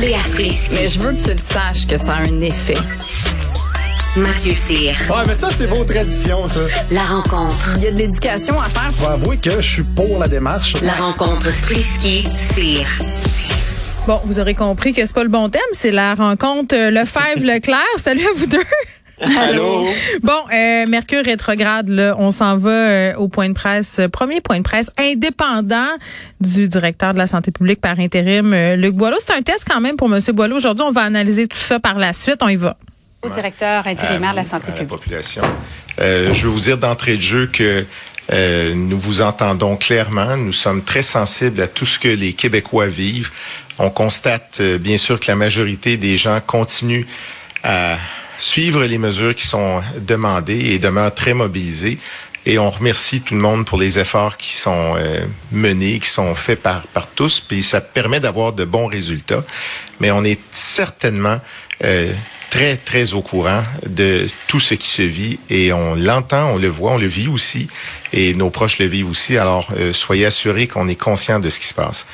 Léa Strisky. Mais je veux que tu le saches que ça a un effet. Mathieu Cyr. Ouais, mais ça, c'est vos traditions, ça. La rencontre. Il y a de l'éducation à faire. Faut avouer que je suis pour la démarche. La rencontre Strisky-Cyr. Bon, vous aurez compris que c'est pas le bon thème, c'est la rencontre euh, Lefebvre-Leclerc. Salut à vous deux. Allô? Bon, euh, Mercure rétrograde, là, on s'en va euh, au point de presse, euh, premier point de presse indépendant du directeur de la santé publique par intérim, euh, Luc Boileau. C'est un test quand même pour M. Boileau. Aujourd'hui, on va analyser tout ça par la suite. On y va. au directeur intérimaire de la vous, santé à la publique. population. Euh, je veux vous dire d'entrée de jeu que euh, nous vous entendons clairement. Nous sommes très sensibles à tout ce que les Québécois vivent. On constate euh, bien sûr que la majorité des gens continuent à suivre les mesures qui sont demandées et demeurent très mobilisés. Et on remercie tout le monde pour les efforts qui sont euh, menés, qui sont faits par, par tous. Puis ça permet d'avoir de bons résultats. Mais on est certainement euh, très, très au courant de tout ce qui se vit et on l'entend, on le voit, on le vit aussi et nos proches le vivent aussi. Alors, euh, soyez assurés qu'on est conscient de ce qui se passe.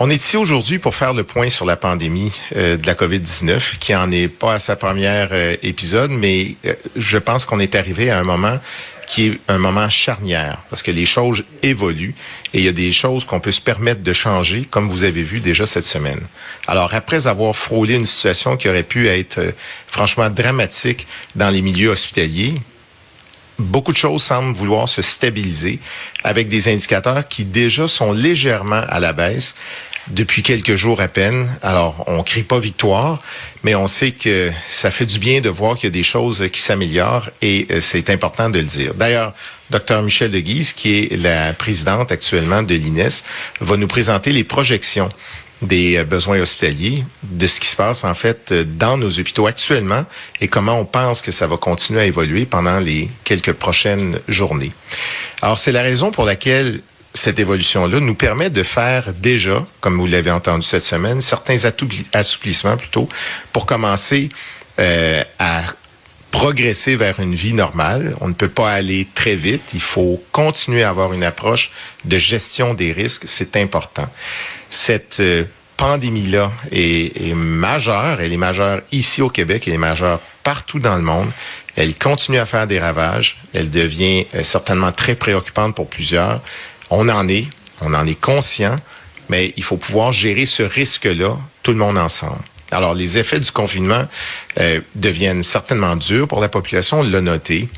On est ici aujourd'hui pour faire le point sur la pandémie euh, de la COVID-19, qui en est pas à sa première euh, épisode, mais euh, je pense qu'on est arrivé à un moment qui est un moment charnière, parce que les choses évoluent et il y a des choses qu'on peut se permettre de changer, comme vous avez vu déjà cette semaine. Alors, après avoir frôlé une situation qui aurait pu être franchement dramatique dans les milieux hospitaliers, beaucoup de choses semblent vouloir se stabiliser avec des indicateurs qui déjà sont légèrement à la baisse depuis quelques jours à peine. Alors, on crie pas victoire, mais on sait que ça fait du bien de voir qu'il y a des choses qui s'améliorent et euh, c'est important de le dire. D'ailleurs, Dr Michel Deguise, qui est la présidente actuellement de l'INES, va nous présenter les projections des euh, besoins hospitaliers, de ce qui se passe en fait euh, dans nos hôpitaux actuellement et comment on pense que ça va continuer à évoluer pendant les quelques prochaines journées. Alors c'est la raison pour laquelle cette évolution-là nous permet de faire déjà, comme vous l'avez entendu cette semaine, certains assouplissements plutôt pour commencer euh, à progresser vers une vie normale. On ne peut pas aller très vite. Il faut continuer à avoir une approche de gestion des risques. C'est important. Cette euh, pandémie-là est, est majeure. Elle est majeure ici au Québec. Elle est majeure partout dans le monde. Elle continue à faire des ravages. Elle devient euh, certainement très préoccupante pour plusieurs. On en est. On en est conscient. Mais il faut pouvoir gérer ce risque-là, tout le monde ensemble. Alors, les effets du confinement euh, deviennent certainement durs pour la population, on l'a noté.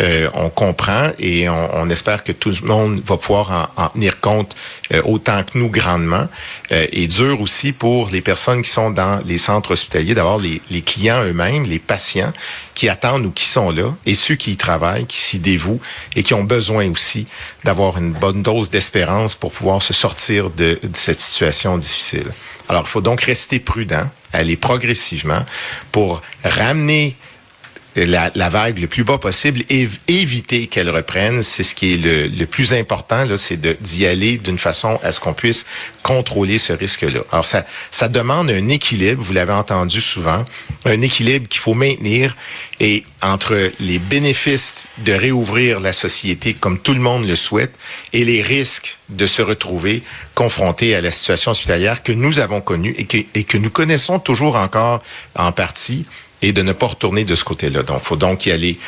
Euh, on comprend et on, on, espère que tout le monde va pouvoir en, en tenir compte euh, autant que nous grandement. Euh, et dur aussi pour les personnes qui sont dans les centres hospitaliers, d'avoir les, les, clients eux-mêmes, les patients qui attendent ou qui sont là, et ceux qui y travaillent, qui s'y dévouent et qui ont besoin aussi d'avoir une bonne dose d'espérance pour pouvoir se sortir de, de cette situation difficile. Alors, il faut donc rester prudent, aller progressivement pour ramener la, la, vague le plus bas possible et éviter qu'elle reprenne. C'est ce qui est le, le plus important, là, c'est d'y aller d'une façon à ce qu'on puisse contrôler ce risque-là. Alors, ça, ça demande un équilibre, vous l'avez entendu souvent, un équilibre qu'il faut maintenir et entre les bénéfices de réouvrir la société comme tout le monde le souhaite et les risques de se retrouver confrontés à la situation hospitalière que nous avons connue et que, et que nous connaissons toujours encore en partie et de ne pas retourner de ce côté-là. Donc, il faut donc y aller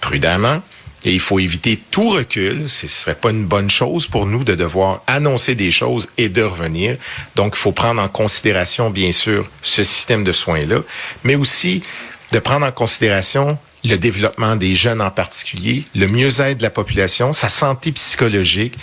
prudemment et il faut éviter tout recul. Ce serait pas une bonne chose pour nous de devoir annoncer des choses et de revenir. Donc, il faut prendre en considération, bien sûr, ce système de soins-là, mais aussi de prendre en considération le développement des jeunes en particulier, le mieux-être de la population, sa santé psychologique,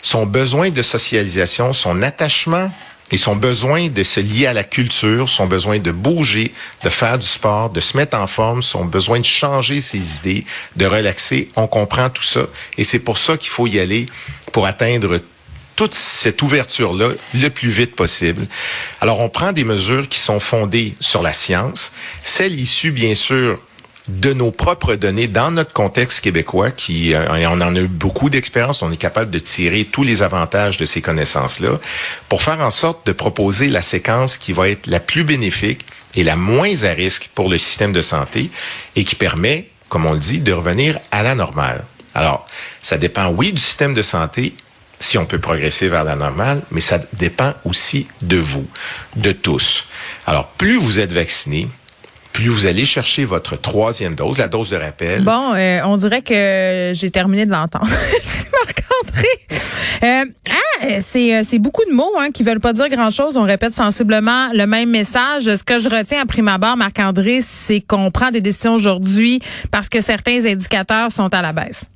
son besoin de socialisation, son attachement et son besoin de se lier à la culture, son besoin de bouger, de faire du sport, de se mettre en forme, son besoin de changer ses idées, de relaxer. On comprend tout ça. Et c'est pour ça qu'il faut y aller pour atteindre toute cette ouverture-là le plus vite possible. Alors, on prend des mesures qui sont fondées sur la science, celles issues, bien sûr, de nos propres données dans notre contexte québécois, qui euh, on en a eu beaucoup d'expérience, on est capable de tirer tous les avantages de ces connaissances-là, pour faire en sorte de proposer la séquence qui va être la plus bénéfique et la moins à risque pour le système de santé et qui permet, comme on le dit, de revenir à la normale. Alors, ça dépend, oui, du système de santé, si on peut progresser vers la normale, mais ça dépend aussi de vous, de tous. Alors, plus vous êtes vacciné, plus vous allez chercher votre troisième dose, la dose de rappel. Bon, euh, on dirait que j'ai terminé de l'entendre. Marc-André. Euh, ah, c'est, euh, c'est beaucoup de mots hein, qui veulent pas dire grand-chose. On répète sensiblement le même message. Ce que je retiens à prime abord, Marc-André, c'est qu'on prend des décisions aujourd'hui parce que certains indicateurs sont à la baisse.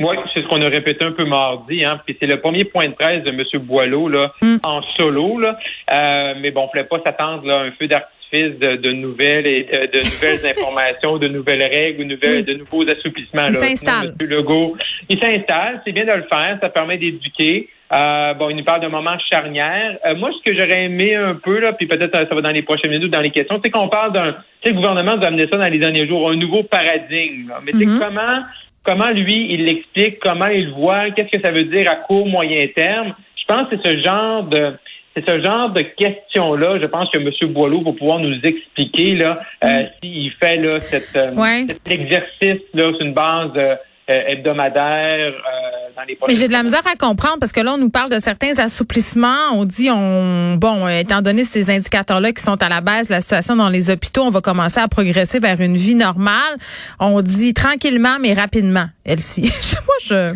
Oui, c'est ce qu'on a répété un peu mardi, hein. Puis c'est le premier point de presse de M. Boileau là, mm. en solo. Là. Euh, mais bon, on ne fallait pas s'attendre à un feu d'artifice de, de, nouvelles et de, nouvelles informations, de nouvelles règles, de, nouvelles, de nouveaux assouplissements. Il s'installe. Legault, il s'installe. C'est bien de le faire. Ça permet d'éduquer. Euh, bon, il nous parle d'un moment charnière. Euh, moi, ce que j'aurais aimé un peu, là, puis peut-être ça va dans les prochaines minutes, dans les questions, c'est qu'on parle d'un, tu sais, le gouvernement nous a amené ça dans les derniers jours, un nouveau paradigme. Mais c'est mm-hmm. comment comment lui, il l'explique, comment il voit, qu'est-ce que ça veut dire à court, moyen terme? Je pense que c'est ce genre de c'est ce genre de questions-là, je pense que M. Boileau va pouvoir nous expliquer là, euh, mm. s'il fait là, cette, euh, cet exercice là, sur une base euh, hebdomadaire mais j'ai de la misère à comprendre parce que là, on nous parle de certains assouplissements. On dit, on bon, étant donné ces indicateurs-là qui sont à la base de la situation dans les hôpitaux, on va commencer à progresser vers une vie normale. On dit tranquillement, mais rapidement, Elsie. Moi, je...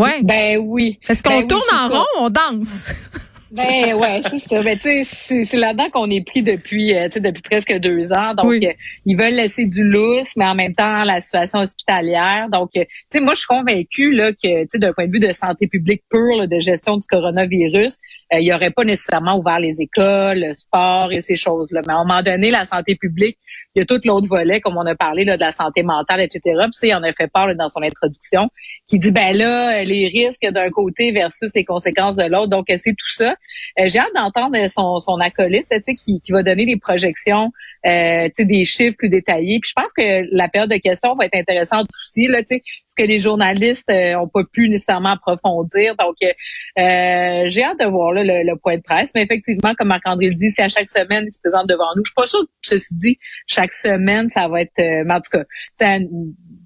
Ouais. Ben oui. Est-ce qu'on ben tourne en rond, on danse? Ben ouais, c'est ça. Ben, c'est là-dedans qu'on est pris depuis, euh, depuis presque deux ans. Donc, euh, ils veulent laisser du lousse, mais en même temps, la situation hospitalière. Donc, euh, tu sais, moi, je suis convaincue là, que, tu sais, d'un point de vue de santé publique pure, de gestion du coronavirus, il n'y aurait pas nécessairement ouvert les écoles, le sport et ces choses-là. Mais à un moment donné, la santé publique, il y a tout l'autre volet, comme on a parlé là, de la santé mentale, etc. Puis il en a fait part dans son introduction, qui dit ben là, les risques d'un côté versus les conséquences de l'autre. Donc, c'est tout ça. Euh, j'ai hâte d'entendre son, son acolyte, qui, qui va donner des projections, euh, des chiffres plus détaillés. Puis je pense que la période de questions va être intéressante aussi, là, ce que les journalistes euh, ont pas pu nécessairement approfondir. Donc, euh, j'ai hâte de voir le, point de presse. Mais effectivement, comme Marc-André le dit, si à chaque semaine, il se présente devant nous, je suis pas sûre, ceci dit, chaque semaine, ça va être, mais en tout cas,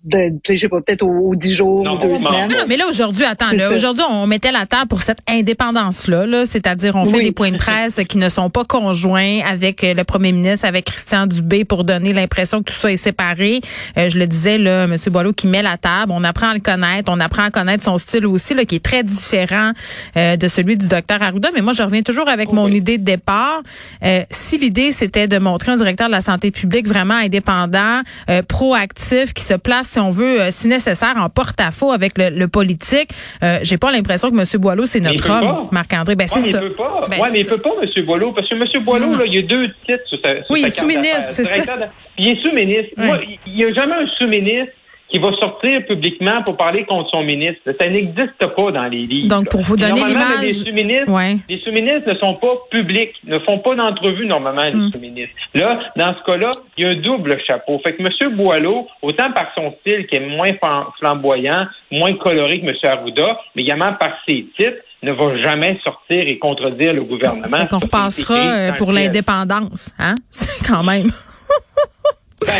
de, je sais pas, peut-être aux, dix jours, ou deux semaines. Non, mais là, aujourd'hui, attends, là, aujourd'hui, on mettait la table pour cette indépendance-là, là, c'est-à-dire on fait des points de presse qui ne sont pas conjoints avec euh, le premier ministre, avec Christian Dubé pour donner l'impression que tout ça est séparé. Euh, je le disais, là, M. Boileau qui met la table, on apprend à le connaître, on apprend à connaître son style aussi, là, qui est très différent euh, de celui du docteur Arruda. Mais moi, je reviens toujours avec mon idée de départ. si l'idée, c'était de montrer un directeur de la santé publique vraiment indépendant, proactif, qui se place si on veut, euh, si nécessaire, en porte-à-faux avec le, politique. Euh, J'ai pas l'impression que M. Boileau, c'est notre homme, Marc-André. Ben, c'est ça. Il peut pas. Ben, ouais, mais il peut pas, M. Boileau, parce que M. Boileau, là, il y a deux titres sur sa, Oui, il est sous-ministre, c'est ça. Il est sous-ministre. Il n'y a jamais un sous-ministre qui va sortir publiquement pour parler contre son ministre. Ça n'existe pas dans les livres. Donc, pour vous donner l'image... Les sous-ministres sous ne sont pas publics, ne font pas d'entrevue normalement, les hmm. sous-ministres. Là, dans ce cas-là, il y a un double chapeau. Fait que M. Boileau, autant par son style qui est moins flamboyant, moins coloré que M. Arruda, mais également par ses titres, ne va jamais sortir et contredire le gouvernement. Donc, on repassera euh, pour l'indépendance, hein? C'est quand même...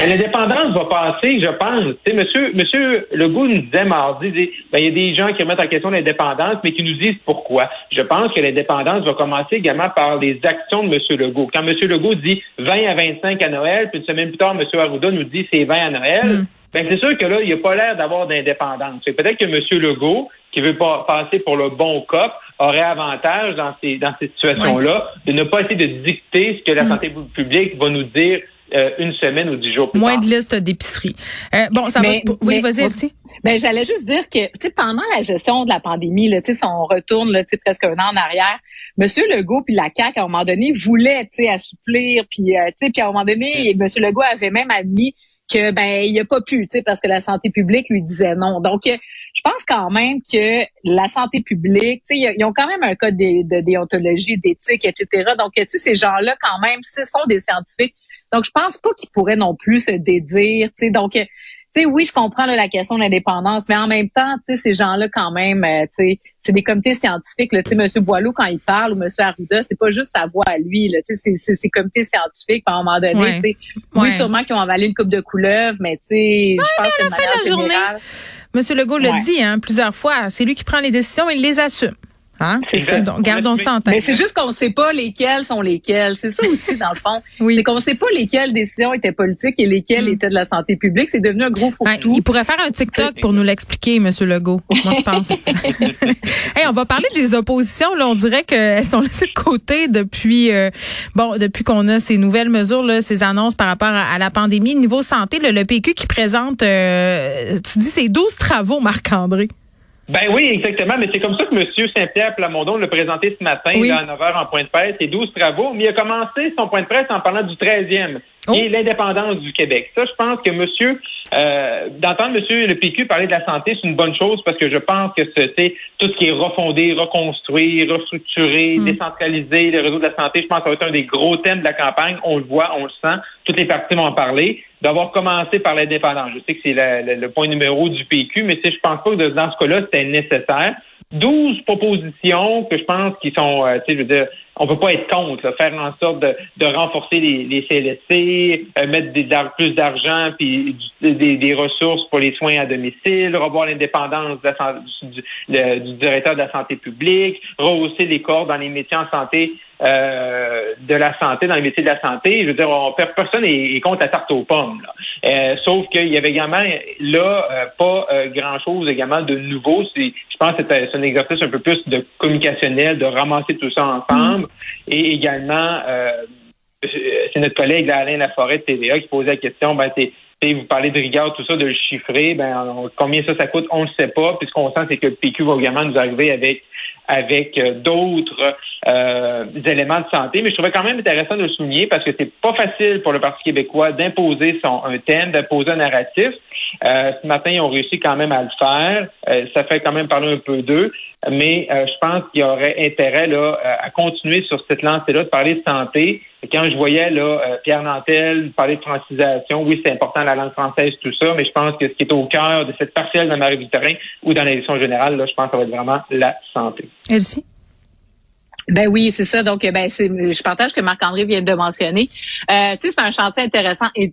Ben, l'indépendance va passer, je pense. Tu sais, monsieur, monsieur Legault nous disait mardi, ben, il y a des gens qui remettent en question l'indépendance, mais qui nous disent pourquoi. Je pense que l'indépendance va commencer également par les actions de monsieur Legault. Quand monsieur Legault dit 20 à 25 à Noël, puis une semaine plus tard, monsieur Arruda nous dit c'est 20 à Noël, mm. ben, c'est sûr que là, il a pas l'air d'avoir d'indépendance. Peut-être que monsieur Legault, qui veut pas passer pour le bon cop, aurait avantage dans ces, dans ces situations-là de ne pas essayer de dicter ce que la mm. santé publique va nous dire euh, une semaine ou dix jours plus Moins de liste d'épicerie. Euh, bon, ça va. Oui, vas-y aussi. Ben, j'allais juste dire que, tu sais, pendant la gestion de la pandémie, là, tu sais, si on retourne, là, tu sais, presque un an en arrière, Monsieur Legault puis la CAQ, à un moment donné, voulaient, tu sais, assouplir, puis, euh, tu sais, puis à un moment donné, Monsieur Legault avait même admis que, ben, il a pas pu, tu sais, parce que la santé publique lui disait non. Donc, je pense quand même que la santé publique, tu sais, ils ont quand même un code de, de déontologie, d'éthique, etc. Donc, tu sais, ces gens-là, quand même, ce sont des scientifiques donc, je pense pas qu'ils pourraient non plus se dédire. sais. Donc, tu sais, oui, je comprends la question de l'indépendance, mais en même temps, tu sais, ces gens-là, quand même, euh, tu sais, c'est des comités scientifiques. Tu sais, M. Boileau, quand il parle, ou M. Arruda, c'est pas juste sa voix à lui. Tu sais, c'est ces comités scientifiques, à un moment donné, tu sais, oui, sûrement qu'ils ont avalé une coupe de couleuvre, mais tu sais, je pense que de manière générale... M. Legault l'a dit hein, plusieurs fois, c'est lui qui prend les décisions, il les assume. Hein? C'est ça. Donc, gardons ça en tête. Mais c'est juste qu'on ne sait pas lesquels sont lesquels. C'est ça aussi, dans le fond. Oui. C'est qu'on ne sait pas lesquelles décisions étaient politiques et lesquelles Mm. étaient de la santé publique. C'est devenu un gros Ouais, fourre-tout. il pourrait faire un TikTok pour nous l'expliquer, Monsieur Legault. Moi, je pense. hey, on va parler des oppositions. Là, on dirait qu'elles sont laissées de côté depuis euh, bon depuis qu'on a ces nouvelles mesures, là, ces annonces par rapport à, à la pandémie. Niveau santé, là, le PQ qui présente, euh, tu dis, c'est 12 travaux, Marc-André. Ben oui, exactement. Mais c'est comme ça que M. Saint-Pierre Plamondon l'a présenté ce matin Oui. là, à 9 h en point de presse, ses 12 travaux. Mais il a commencé son point de presse en parlant du 13e, Oh. est l'indépendance du Québec. Ça, je pense que monsieur, euh, d'entendre monsieur le PQ parler de la santé, c'est une bonne chose parce que je pense que c'est tout ce qui est refondé, reconstruit, restructuré, Mm. décentralisé, le réseau de la santé, je pense que ça va être un des gros thèmes de la campagne. On le voit, on le sent. Toutes les parties vont en parler. D'avoir commencé par l'indépendance. Je sais que c'est le point numéro du PQ, mais je pense pas que dans ce cas-là, c'était nécessaire. 12 propositions que je pense qui sont, euh, tu sais, je veux dire, on peut pas être contre, là, faire en sorte de, de renforcer les, les CLSC, euh, mettre des, plus d'argent puis du- des, des ressources pour les soins à domicile, revoir l'indépendance du, le- du directeur de la santé publique, rehausser les corps dans les métiers en santé euh, de la santé, dans les métiers de la santé. Je veux dire, on, personne est contre la tarte aux pommes. Là. Euh, sauf qu'il y avait également là euh, pas euh, grand-chose également de nouveau. C'est, je pense que c'est, c'est un exercice un peu plus de communicationnel, de ramasser tout ça ensemble. Et également, euh, c'est notre collègue Alain Laforêt de TVA qui posait la question, ben c'est vous parlez de rigueur, tout ça, de le chiffrer, ben on- combien ça, ça coûte, on ne sait pas. Puis ce qu'on sent, c'est que le PQ va également nous arriver avec avec euh, d'autres euh, éléments de santé. Mais je trouvais quand même intéressant de le souligner parce que c'est pas facile pour le Parti québécois d'imposer son un thème, d'imposer un narratif. Euh, ce matin, ils ont réussi quand même à le faire. Euh, ça fait quand même parler un peu d'eux. Mais euh, je pense qu'il y aurait intérêt là, euh, à continuer sur cette lancée-là de parler de santé. Et quand je voyais là, euh, Pierre Nantel parler de francisation, oui, c'est important la langue française, tout ça, mais je pense que ce qui est au cœur de cette partielle de Marie-Victorin ou dans l'élection générale, là, je pense que ça va être vraiment la santé. Elsie? Ben oui, c'est ça. Donc, ben, je partage ce que Marc-André vient de mentionner. Euh, tu sais, c'est un chantier intéressant et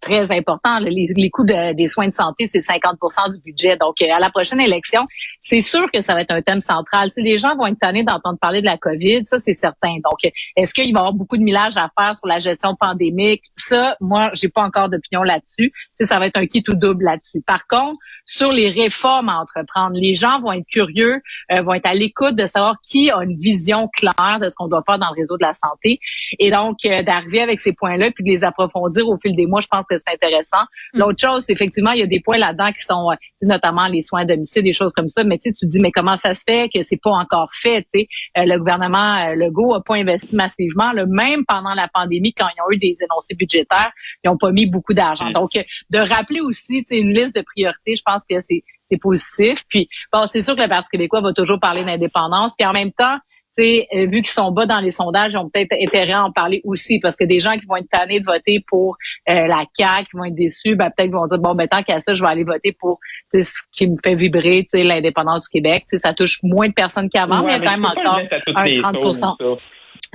très important. Les, coûts de- des soins de santé, c'est 50% du budget. Donc, euh, à la prochaine élection, c'est sûr que ça va être un thème central. Tu sais, les gens vont être tannés d'entendre parler de la COVID, ça, c'est certain. Donc, est-ce qu'il va y avoir beaucoup de millage à faire sur la gestion pandémique? Ça, moi, j'ai pas encore d'opinion là-dessus. Ça va être un kit ou double là-dessus. Par contre, sur les réformes à entreprendre, les gens vont être curieux, euh, vont être à l'écoute de savoir qui a une vision claire de ce qu'on doit faire dans le réseau de la santé. Et donc, euh, d'arriver avec ces points-là puis de les approfondir au fil des mois, je pense que c'est intéressant. L'autre chose, c'est effectivement, il y a des points là-dedans qui sont euh, notamment les soins à domicile, des choses comme ça. Mais tu sais, tu te dis, mais comment ça se fait que c'est pas encore fait? Euh, le gouvernement Legault a pas investi massivement. Là, même pendant la pandémie, quand ils ont eu des énoncés budgétaires, ils ont pas mis beaucoup d'argent. Mm. Donc, de rappeler aussi tu sais, une liste de priorités, je pense que c'est c'est positif. Puis, bon, c'est sûr que le Parti québécois va toujours parler d'indépendance. Puis en même temps, euh, vu qu'ils sont bas dans les sondages, ils ont peut-être intérêt à en parler aussi parce que des gens qui vont être tannés de voter pour euh, la CAQ, qui vont être déçus, ben, peut-être qu'ils vont dire, bon, ben, tant qu'à ça, je vais aller voter pour ce qui me fait vibrer, l'indépendance du Québec. Tu sais, ça touche moins de personnes qu'avant, mais il y a quand même encore à un les 30 sauces, ça.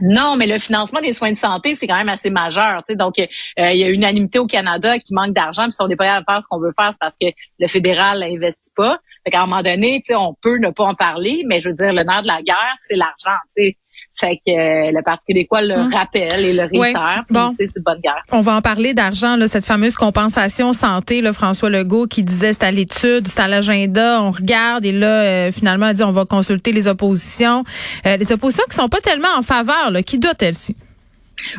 non, mais le financement des soins de santé, c'est quand même assez majeur. tu sais. Donc, euh, il y a une unanimité au Canada qui manque d'argent, puis si on n'est pas de faire ce qu'on veut faire, c'est parce que le fédéral n'investit pas. Fait qu'à un moment donné, tu sais, on peut ne pas en parler, mais je veux dire, le nerf de la guerre, c'est l'argent. tu sais. Fait que euh, le Parti québécois le Hum. rappelle et le réitère. Bon. c'est de bonne guerre. On va en parler d'argent, là, cette fameuse compensation santé, là, François Legault qui disait c'est à l'étude, c'est à l'agenda, on regarde et là, euh, finalement, il dit on va consulter les oppositions. Euh, les oppositions qui sont pas tellement en faveur, là, qui dotent elles-ci?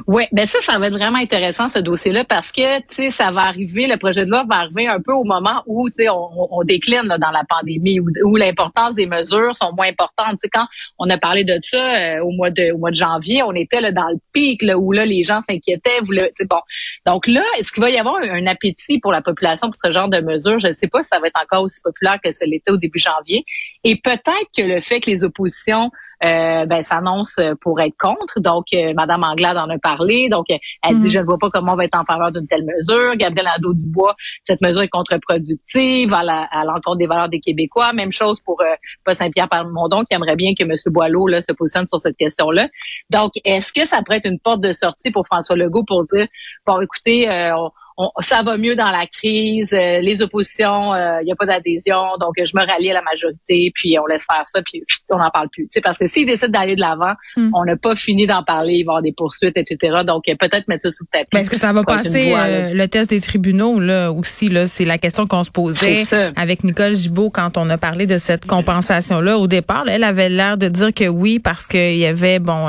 Oui, ben ça, ça va être vraiment intéressant ce dossier-là parce que tu sais, ça va arriver, le projet de loi va arriver un peu au moment où tu sais, on, décline là, dans la pandémie, où, l'importance des mesures sont moins importantes. Tu sais, quand on a parlé de ça euh, au mois de au mois de janvier, on était là dans le pic là, où là les gens s'inquiétaient. Bon, donc là, est-ce qu'il va y avoir un, appétit pour la population pour ce genre de mesures? Je ne sais pas si ça va être encore aussi populaire que ce l'était au début janvier. Et peut-être que le fait que les oppositions ben, s'annonce pour être contre. Donc, euh, Madame Anglade en a parlé. Donc, euh, elle dit, je ne vois pas comment on va être en faveur d'une telle mesure. Gabriel Nadeau-Dubois, cette mesure est contre-productive à l'encontre des valeurs des Québécois. Même chose pour euh, Paul Saint-Pierre Plamondon, qui aimerait bien que M. Boileau là, se positionne sur cette question-là. Donc, est-ce que ça pourrait être une porte de sortie pour François Legault pour dire, bon, écoutez, euh, on, on, ça va mieux dans la crise, euh, les oppositions, il n'y a pas d'adhésion, donc je me rallie à la majorité, puis on laisse faire ça, puis, on n'en parle plus. sais parce que s'ils décident d'aller de l'avant, hmm. on n'a pas fini d'en parler, il va y avoir des poursuites, etc. Donc peut-être mettre ça sous le tapis. Mais est-ce que ça va passer le test des tribunaux là aussi là, c'est la question qu'on se posait avec Nicole Gibault quand on a parlé de cette compensation là au départ. elle avait l'air de dire que oui parce qu'il y avait bon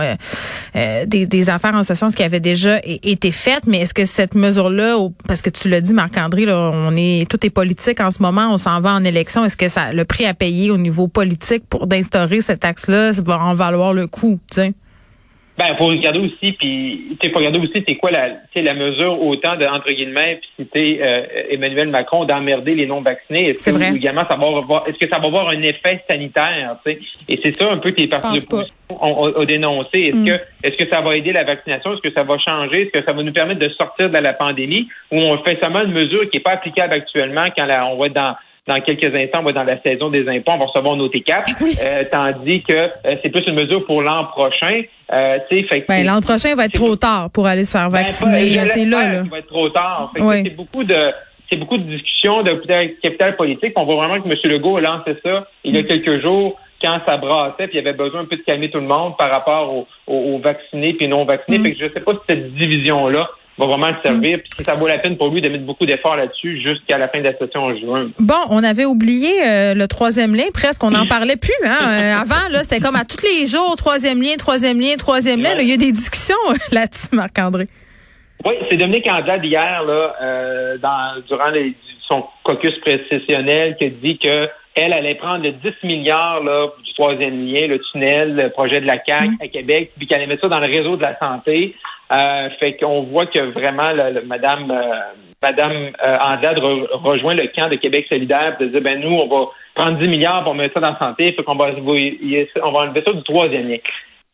des, des affaires en ce sens qui avaient déjà été faites, mais est-ce que cette mesure-là, parce que tu l'as dit, Marc-André, on est tout est politique en ce moment, on s'en va en élection. Est-ce que ça le prix à payer au niveau politique pour d'instaurer cette taxe-là, ça va en valoir le coup, tu sais? Ben, faut regarder aussi, puis tu faut regarder aussi c'est quoi la, la mesure autant de entre guillemets, puis citer euh, Emmanuel Macron d'emmerder les non vaccinés. Est-ce que également ça va est-ce que ça va avoir un effet sanitaire, tu sais? Et c'est ça un peu que les partis ont, dénoncé. Est-ce mm. que est-ce que ça va aider la vaccination? Est-ce que ça va changer? Est-ce que ça va nous permettre de sortir de la pandémie? Ou on fait seulement une mesure qui est pas applicable actuellement quand la, on va être dans dans quelques instants, on va dans la saison des impôts, on va recevoir nos T4, euh, tandis que euh, c'est plus une mesure pour l'an prochain. Euh, ben, l'an prochain va être trop tard pour aller se faire ben, vacciner. c'est là, là. va être trop tard. C'est beaucoup de c'est beaucoup de discussions de capital politique. On voit vraiment que M. Legault a lancé ça il y a quelques jours quand ça brassait, puis il y avait besoin un peu de calmer tout le monde par rapport aux, vaccinés puis non vaccinés. Mm. Fait que je sais pas si cette division-là va vraiment le servir. Puis ça vaut la peine pour lui de mettre beaucoup d'efforts là-dessus jusqu'à la fin de la session en juin. Bon, on avait oublié euh, le troisième lien presque. On n'en parlait plus. Hein? Euh, avant, là, c'était comme à tous les jours, troisième lien, troisième lien, troisième lien. il y a des discussions euh, là-dessus, Marc-André. Oui, c'est Dominique Anglade hier, là, dans, durant son caucus précessionnel, qui a dit que elle allait prendre le 10 milliards là, du troisième lien, le tunnel, le projet de la CAQ mm. à Québec, puis qu'elle allait mettre ça dans le réseau de la santé. Euh, fait qu'on voit que vraiment le, Madame euh, Madame euh, rejoint le camp de Québec solidaire de dire ben nous on va prendre 10 milliards pour mettre ça dans la santé, fait qu'on va on va enlever ça du troisième.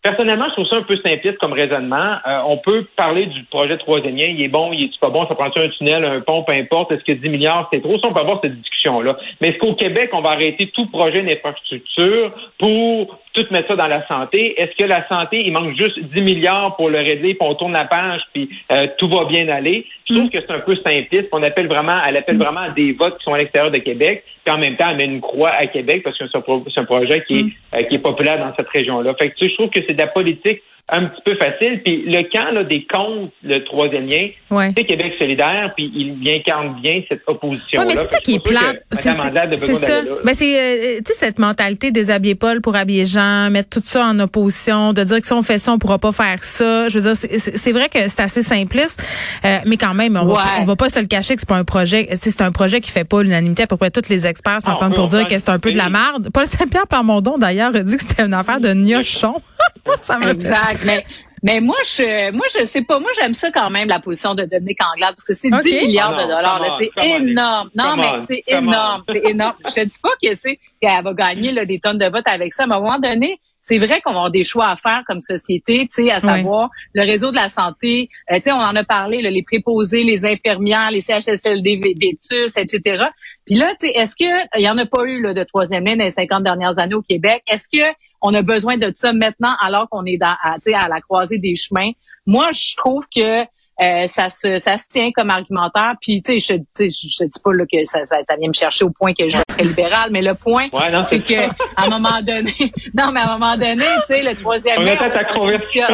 Personnellement, je trouve ça un peu simpliste comme raisonnement. Euh, on peut parler du projet troisième. Il est bon, il est pas bon, ça prend un tunnel, un pont, peu importe. Est-ce que 10 milliards, c'est trop? Ça, on peut avoir cette discussion-là. Mais est-ce qu'au Québec, on va arrêter tout projet d'infrastructure pour tout mettre ça dans la santé? Est-ce que la santé, il manque juste 10 milliards pour le régler, puis on tourne la page, puis euh, tout va bien aller? Je trouve mm. que c'est un peu simpliste. On appelle vraiment, elle appelle vraiment à des votes qui sont à l'extérieur de Québec, puis en même temps, elle met une croix à Québec parce que c'est un, projet qui est, mm. euh, qui est populaire dans cette région-là. Fait que tu sais, je trouve que c'est de la politique un petit peu facile. Puis le camp là, des comptes, le troisième lien, c'est Québec solidaire, puis il incarne bien cette opposition-là. mais c'est ça qui est plat. C'est ça. Mais c'est euh, tu sais cette mentalité des habillés Paul pour habiller Jean, mettre tout ça en opposition, de dire que si on fait ça, on pourra pas faire ça. Je veux dire, c'est vrai que c'est assez simpliste, euh, mais quand même, on, va, va pas se le cacher que c'est pas un projet. C'est un projet qui fait pas l'unanimité. À peu près tous les experts ah, s'entendent pour dire que c'est un peu de la merde. Paul Saint-Pierre Parmondon d'ailleurs a dit que c'était une affaire de gnochon. ça me exact. Mais, mais moi, je, moi, je sais pas. Moi, j'aime ça quand même, la position de Dominique Anglade, parce que c'est 10 milliards de dollars. C'est énorme. Non, mais c'est énorme. C'est énorme. Je te dis pas que c'est qu'elle va gagner là, des tonnes de votes avec ça, mais à un moment donné, c'est vrai qu'on va avoir des choix à faire comme société, tu sais, à savoir le réseau de la santé. Euh, tu sais, on en a parlé, les préposés, les infirmières, les CHSLD, VTUS, etc. Puis là, tu sais, est-ce que il y en a pas eu là, de troisième ligne dans les 50 dernières années au Québec? Est-ce que on a besoin de ça maintenant alors qu'on est dans, à, à la croisée des chemins. Moi, je trouve que euh, ça se ça se tient comme argumentaire. Puis tu sais, je, je, dis pas là, que ça, ça, vient me chercher au point que je suis très libéral, mais le point, c'est que à un moment donné, non, mais à un moment donné, tu sais, le troisième. On est ta conversion.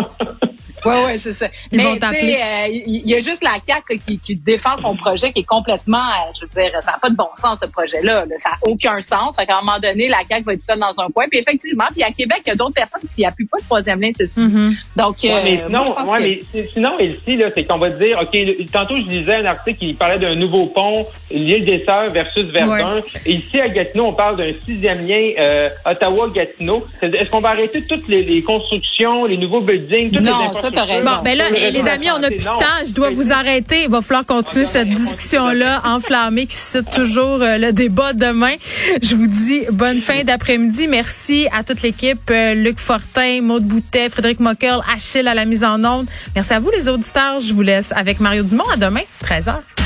Oui, oui, c'est ça. mais euh, il y, a juste la CAQ qui, qui, défend son projet qui est complètement, euh, je veux dire, ça n'a pas de bon sens, ce projet-là. Ça n'a aucun sens. Fait qu'à un moment donné, la CAQ va être seule dans un coin. Puis effectivement, puis à Québec, il y a d'autres personnes qui n'appuient pas le troisième lien, c'est mm Donc, ouais, mais sinon, moi, mais sinon, ici, là, c'est qu'on va dire, OK, tantôt, je lisais un article qui parlait d'un nouveau pont, l'île des Sœurs versus Verdun. Et ici, à Gatineau, on parle d'un sixième lien euh, Ottawa-Gatineau. Est-ce qu'on va arrêter toutes les, les, constructions, les nouveaux buildings, toutes les Bon, ben là, les amis, on a plus de temps. Je dois vous arrêter. Il va falloir continuer cette discussion-là enflammée qui suscite toujours euh, le débat demain. Je vous dis bonne fin d'après-midi. Merci à toute l'équipe. Euh, Luc Fortin, Maude Boutet, Frédéric Mockel, Achille à la mise en onde. Merci à vous, les auditeurs. Je vous laisse avec Mario Dumont. À demain, 13h.